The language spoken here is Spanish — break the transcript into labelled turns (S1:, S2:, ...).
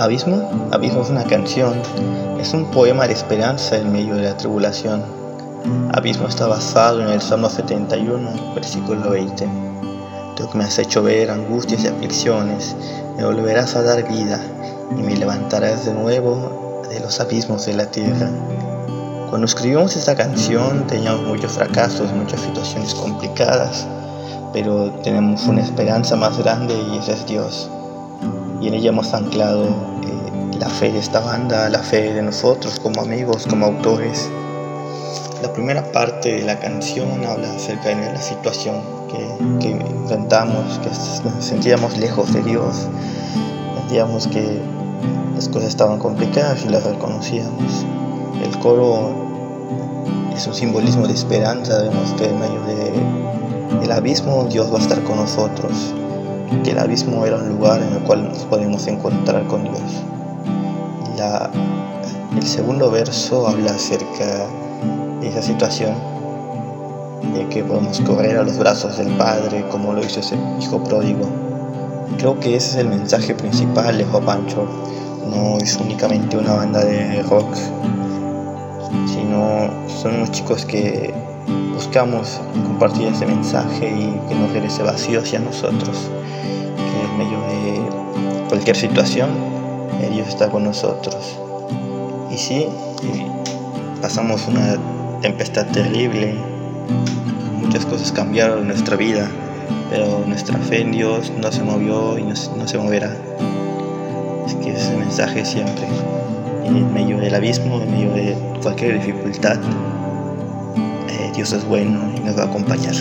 S1: Abismo, Abismo es una canción, es un poema de esperanza en medio de la tribulación. Abismo está basado en el Salmo 71, versículo 20. Tú que me has hecho ver angustias y aflicciones, me volverás a dar vida y me levantarás de nuevo de los abismos de la tierra. Cuando escribimos esta canción teníamos muchos fracasos, muchas situaciones complicadas, pero tenemos una esperanza más grande y ese es Dios y en ella hemos anclado la fe de esta banda, la fe de nosotros como amigos, como autores. La primera parte de la canción habla acerca de la situación que, que enfrentamos, que nos sentíamos lejos de Dios, sentíamos que las cosas estaban complicadas y las reconocíamos. El coro es un simbolismo de esperanza, vemos que en medio de, del abismo Dios va a estar con nosotros que el abismo era un lugar en el cual nos podemos encontrar con Dios. El segundo verso habla acerca de esa situación, de que podemos correr a los brazos del Padre como lo hizo ese hijo pródigo. Creo que ese es el mensaje principal de Pancho. No es únicamente una banda de rock, sino son unos chicos que buscamos compartir ese mensaje y que nos regrese vacío hacia nosotros medio de cualquier situación, Dios está con nosotros. Y sí, pasamos una tempestad terrible, muchas cosas cambiaron en nuestra vida, pero nuestra fe en Dios no se movió y no, se moverá. Es que ese mensaje siempre, en medio del abismo, en medio de cualquier dificultad, eh, Dios es bueno y nos va a acompañar.